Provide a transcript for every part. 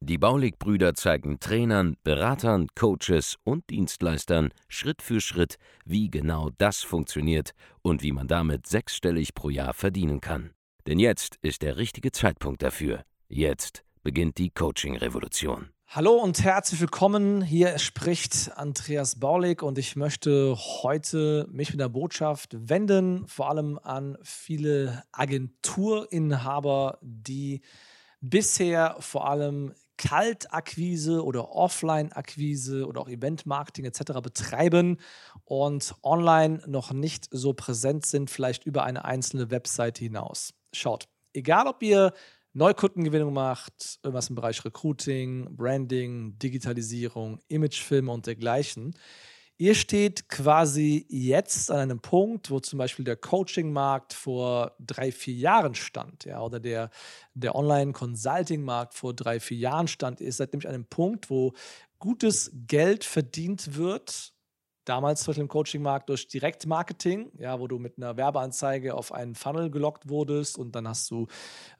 Die Baulig-Brüder zeigen Trainern, Beratern, Coaches und Dienstleistern Schritt für Schritt, wie genau das funktioniert und wie man damit sechsstellig pro Jahr verdienen kann. Denn jetzt ist der richtige Zeitpunkt dafür. Jetzt beginnt die Coaching-Revolution. Hallo und herzlich willkommen. Hier spricht Andreas Baulig und ich möchte heute mich mit der Botschaft wenden, vor allem an viele Agenturinhaber, die bisher vor allem Kaltakquise oder Offline-Akquise oder auch Event-Marketing etc. betreiben und online noch nicht so präsent sind, vielleicht über eine einzelne Webseite hinaus. Schaut, egal ob ihr Neukundengewinnung macht, irgendwas im Bereich Recruiting, Branding, Digitalisierung, Imagefilme und dergleichen, Ihr steht quasi jetzt an einem Punkt, wo zum Beispiel der Coaching-Markt vor drei, vier Jahren stand, ja, oder der, der Online-Consulting-Markt vor drei, vier Jahren stand. Ihr seid nämlich an einem Punkt, wo gutes Geld verdient wird, damals zum Beispiel im Coaching-Markt durch Direktmarketing, ja, wo du mit einer Werbeanzeige auf einen Funnel gelockt wurdest und dann hast du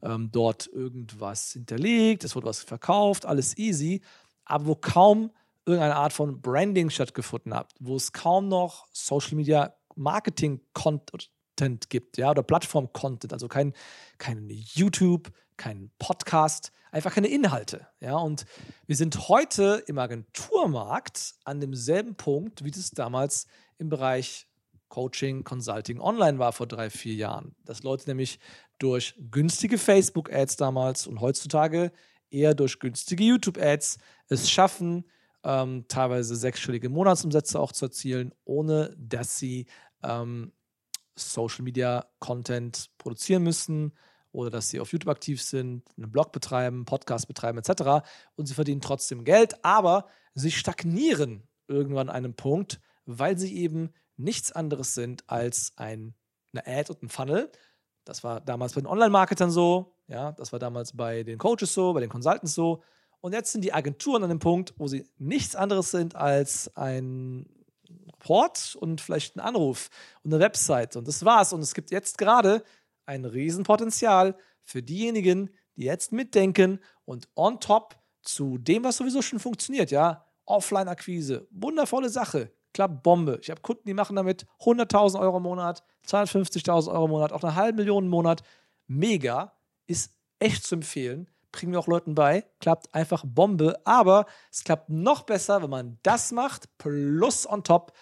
ähm, dort irgendwas hinterlegt, es wurde was verkauft, alles easy, aber wo kaum irgendeine Art von Branding stattgefunden hat, wo es kaum noch Social Media Marketing Content gibt, ja, oder Plattform Content, also kein, kein YouTube, kein Podcast, einfach keine Inhalte, ja, und wir sind heute im Agenturmarkt an demselben Punkt, wie das damals im Bereich Coaching, Consulting online war vor drei, vier Jahren. Dass Leute nämlich durch günstige Facebook-Ads damals und heutzutage eher durch günstige YouTube-Ads es schaffen, ähm, teilweise sechsstellige Monatsumsätze auch zu erzielen, ohne dass sie ähm, Social Media Content produzieren müssen oder dass sie auf YouTube aktiv sind, einen Blog betreiben, Podcast betreiben etc. Und sie verdienen trotzdem Geld, aber sie stagnieren irgendwann an einem Punkt, weil sie eben nichts anderes sind als ein, eine Ad und ein Funnel. Das war damals bei den Online-Marketern so, ja, das war damals bei den Coaches so, bei den Consultants so. Und jetzt sind die Agenturen an dem Punkt, wo sie nichts anderes sind als ein Report und vielleicht ein Anruf und eine Website. Und das war's. Und es gibt jetzt gerade ein Riesenpotenzial für diejenigen, die jetzt mitdenken und on top zu dem, was sowieso schon funktioniert, ja, Offline-Akquise, wundervolle Sache, klappt Bombe. Ich habe Kunden, die machen damit 100.000 Euro im Monat, 250.000 Euro im Monat, auch eine halbe Million im Monat. Mega, ist echt zu empfehlen bringen wir auch Leuten bei. Klappt einfach Bombe. Aber es klappt noch besser, wenn man das macht, plus on top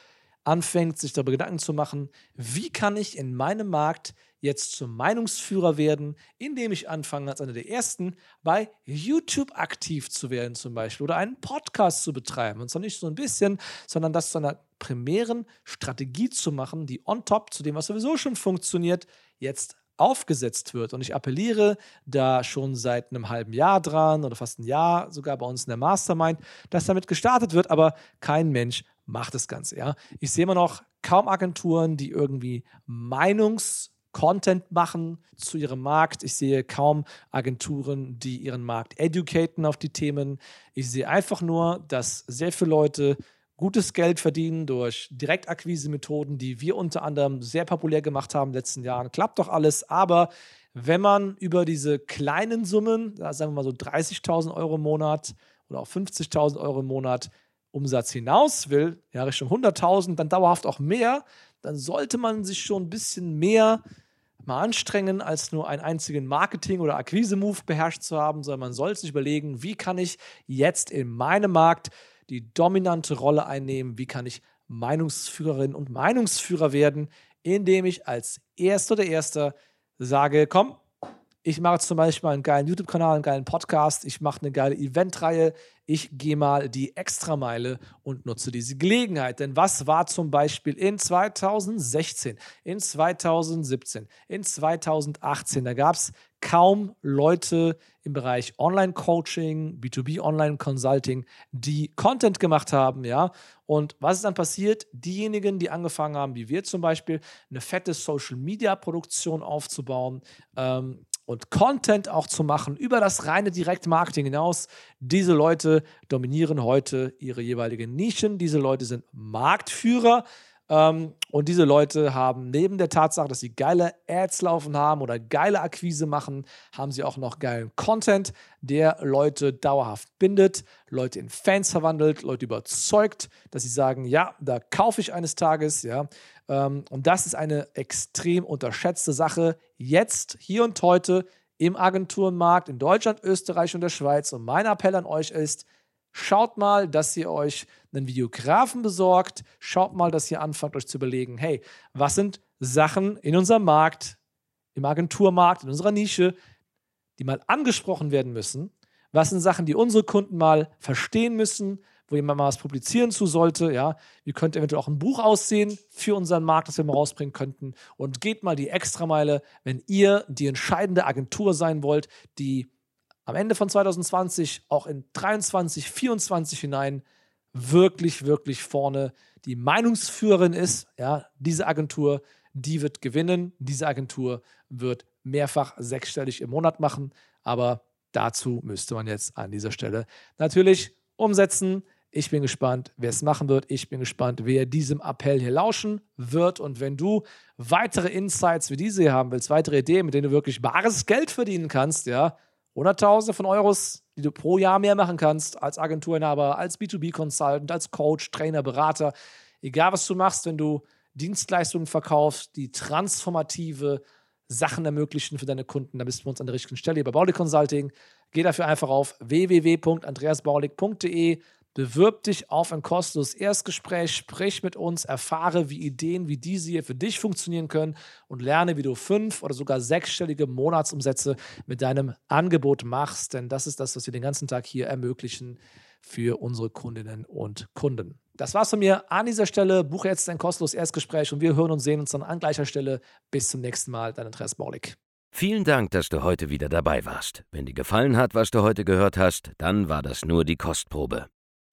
anfängt, sich darüber Gedanken zu machen, wie kann ich in meinem Markt jetzt zum Meinungsführer werden, indem ich anfange, als einer der ersten bei YouTube aktiv zu werden, zum Beispiel, oder einen Podcast zu betreiben. Und zwar nicht so ein bisschen, sondern das zu einer primären Strategie zu machen, die on top zu dem, was sowieso schon funktioniert, jetzt aufgesetzt wird. Und ich appelliere da schon seit einem halben Jahr dran oder fast ein Jahr sogar bei uns in der Mastermind, dass damit gestartet wird, aber kein Mensch macht das Ganze. Ja? Ich sehe immer noch kaum Agenturen, die irgendwie Meinungs- Content machen zu ihrem Markt. Ich sehe kaum Agenturen, die ihren Markt educaten auf die Themen. Ich sehe einfach nur, dass sehr viele Leute gutes Geld verdienen durch Direktakquise-Methoden, die wir unter anderem sehr populär gemacht haben in den letzten Jahren. Klappt doch alles, aber wenn man über diese kleinen Summen, sagen wir mal so 30.000 Euro im Monat oder auch 50.000 Euro im Monat Umsatz hinaus will, ja Richtung 100.000, dann dauerhaft auch mehr, dann sollte man sich schon ein bisschen mehr mal anstrengen, als nur einen einzigen Marketing- oder Akquise-Move beherrscht zu haben, sondern man sollte sich überlegen, wie kann ich jetzt in meinem Markt die dominante Rolle einnehmen? Wie kann ich Meinungsführerin und Meinungsführer werden, indem ich als Erster oder Erster sage, komm, ich mache zum Beispiel einen geilen YouTube-Kanal, einen geilen Podcast, ich mache eine geile Eventreihe, ich gehe mal die Extrameile und nutze diese Gelegenheit. Denn was war zum Beispiel in 2016, in 2017, in 2018? Da gab es kaum Leute im Bereich Online-Coaching, B2B Online-Consulting, die Content gemacht haben, ja. Und was ist dann passiert? Diejenigen, die angefangen haben, wie wir zum Beispiel, eine fette Social-Media-Produktion aufzubauen, ähm, und Content auch zu machen über das reine Direktmarketing hinaus. Diese Leute dominieren heute ihre jeweiligen Nischen. Diese Leute sind Marktführer. Ähm, und diese Leute haben neben der Tatsache, dass sie geile Ads laufen haben oder geile Akquise machen, haben sie auch noch geilen Content, der Leute dauerhaft bindet, Leute in Fans verwandelt, Leute überzeugt, dass sie sagen, ja, da kaufe ich eines Tages, ja. Ähm, und das ist eine extrem unterschätzte Sache jetzt, hier und heute im Agenturenmarkt in Deutschland, Österreich und der Schweiz. Und mein Appell an euch ist, schaut mal, dass ihr euch einen Videografen besorgt. Schaut mal, dass ihr anfangt, euch zu überlegen, hey, was sind Sachen in unserem Markt, im Agenturmarkt, in unserer Nische, die mal angesprochen werden müssen? Was sind Sachen, die unsere Kunden mal verstehen müssen, wo jemand mal was publizieren zu sollte. Ja, wie könnte eventuell auch ein Buch aussehen für unseren Markt, das wir mal rausbringen könnten. Und geht mal die Extrameile, wenn ihr die entscheidende Agentur sein wollt, die am Ende von 2020 auch in 23, 24 hinein wirklich, wirklich vorne die Meinungsführerin ist. Ja, diese Agentur, die wird gewinnen. Diese Agentur wird mehrfach sechsstellig im Monat machen. Aber dazu müsste man jetzt an dieser Stelle natürlich umsetzen. Ich bin gespannt, wer es machen wird. Ich bin gespannt, wer diesem Appell hier lauschen wird. Und wenn du weitere Insights wie diese hier haben willst, weitere Ideen, mit denen du wirklich bares Geld verdienen kannst, ja, Hunderttausende von Euros, die du pro Jahr mehr machen kannst als Agenturinhaber, als B2B-Consultant, als Coach, Trainer, Berater, egal was du machst, wenn du Dienstleistungen verkaufst, die transformative Sachen ermöglichen für deine Kunden, dann bist du uns an der richtigen Stelle bei Baulig Consulting. Geh dafür einfach auf www.andreasbaulig.de Bewirb dich auf ein kostenloses Erstgespräch, sprich mit uns, erfahre, wie Ideen wie diese hier für dich funktionieren können und lerne, wie du fünf oder sogar sechsstellige Monatsumsätze mit deinem Angebot machst. Denn das ist das, was wir den ganzen Tag hier ermöglichen für unsere Kundinnen und Kunden. Das war's von mir an dieser Stelle. Buche jetzt ein kostenloses Erstgespräch und wir hören und sehen uns dann an gleicher Stelle. Bis zum nächsten Mal, dein Andreas Baulig. Vielen Dank, dass du heute wieder dabei warst. Wenn dir gefallen hat, was du heute gehört hast, dann war das nur die Kostprobe.